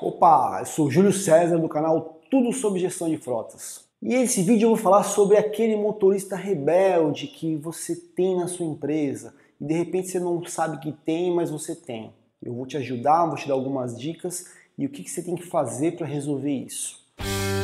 Opa, eu sou Júlio César do canal Tudo sobre Gestão de Frotas. E nesse vídeo eu vou falar sobre aquele motorista rebelde que você tem na sua empresa e de repente você não sabe que tem, mas você tem. Eu vou te ajudar, vou te dar algumas dicas e o que você tem que fazer para resolver isso. A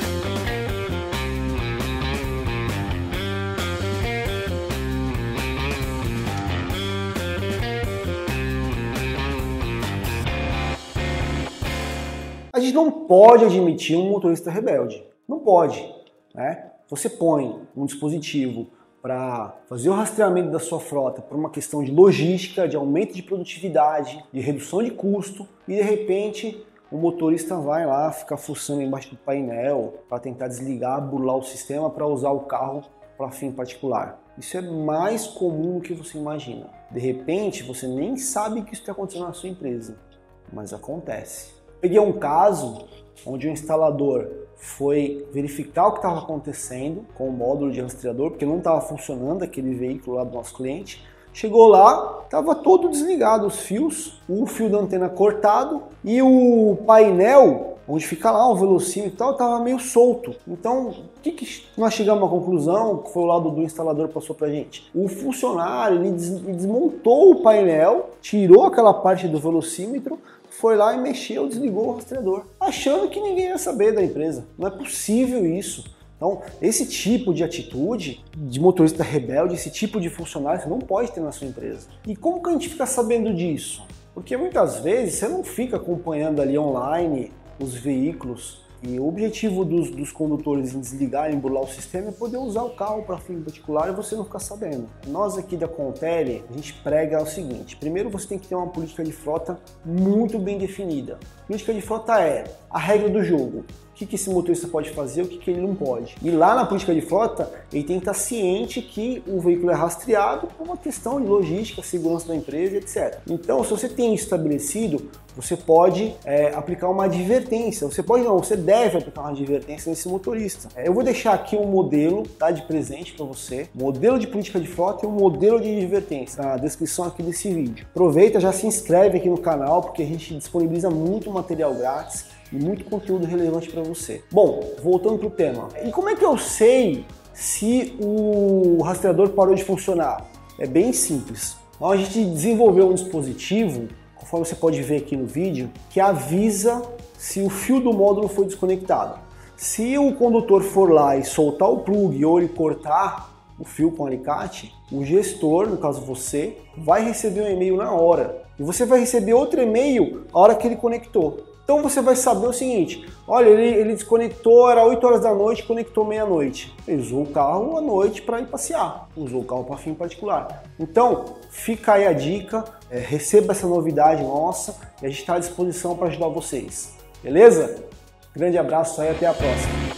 gente não pode admitir um motorista rebelde. Não pode. Né? Você põe um dispositivo para fazer o rastreamento da sua frota por uma questão de logística, de aumento de produtividade, de redução de custo, e de repente o motorista vai lá ficar fuçando embaixo do painel para tentar desligar, burlar o sistema para usar o carro para fim particular. Isso é mais comum do que você imagina. De repente, você nem sabe que isso está acontecendo na sua empresa, mas acontece. Peguei um caso onde o instalador foi verificar o que estava acontecendo com o módulo de rastreador, porque não estava funcionando aquele veículo lá do nosso cliente. Chegou lá, estava todo desligado os fios, o fio da antena cortado e o painel, onde fica lá o velocímetro e tal, estava meio solto. Então, o que, que nós chegamos à conclusão, que foi o lado do instalador passou para gente? O funcionário ele desmontou o painel, tirou aquela parte do velocímetro, foi lá e mexeu, desligou o rastreador, achando que ninguém ia saber da empresa. Não é possível isso. Então, esse tipo de atitude de motorista rebelde, esse tipo de funcionário, você não pode ter na sua empresa. E como que a gente fica sabendo disso? Porque muitas vezes você não fica acompanhando ali online os veículos e o objetivo dos, dos condutores em desligar e embular o sistema é poder usar o carro para fim particular e você não ficar sabendo. Nós aqui da Contele, a gente prega o seguinte: primeiro você tem que ter uma política de frota muito bem definida. política de frota é a regra do jogo o que, que esse motorista pode fazer, o que, que ele não pode. E lá na política de frota, ele tem que estar ciente que o veículo é rastreado por uma questão de logística, segurança da empresa, etc. Então, se você tem estabelecido, você pode é, aplicar uma advertência. Você pode não, você deve aplicar uma advertência nesse motorista. É, eu vou deixar aqui um modelo tá, de presente para você, modelo de política de frota e um modelo de advertência na descrição aqui desse vídeo. Aproveita, já se inscreve aqui no canal porque a gente disponibiliza muito material grátis e muito conteúdo relevante para você. Bom, voltando para o tema. E como é que eu sei se o rastreador parou de funcionar? É bem simples. A gente desenvolveu um dispositivo, conforme você pode ver aqui no vídeo, que avisa se o fio do módulo foi desconectado. Se o condutor for lá e soltar o plug ou ele cortar o fio com o alicate, o gestor, no caso você, vai receber um e-mail na hora. E você vai receber outro e-mail a hora que ele conectou. Então você vai saber o seguinte: olha, ele, ele desconectou, era 8 horas da noite, conectou meia-noite. Ele usou o carro à noite para ir passear, usou o carro para fim particular. Então, fica aí a dica, é, receba essa novidade nossa e a gente está à disposição para ajudar vocês. Beleza? Grande abraço aí, até a próxima.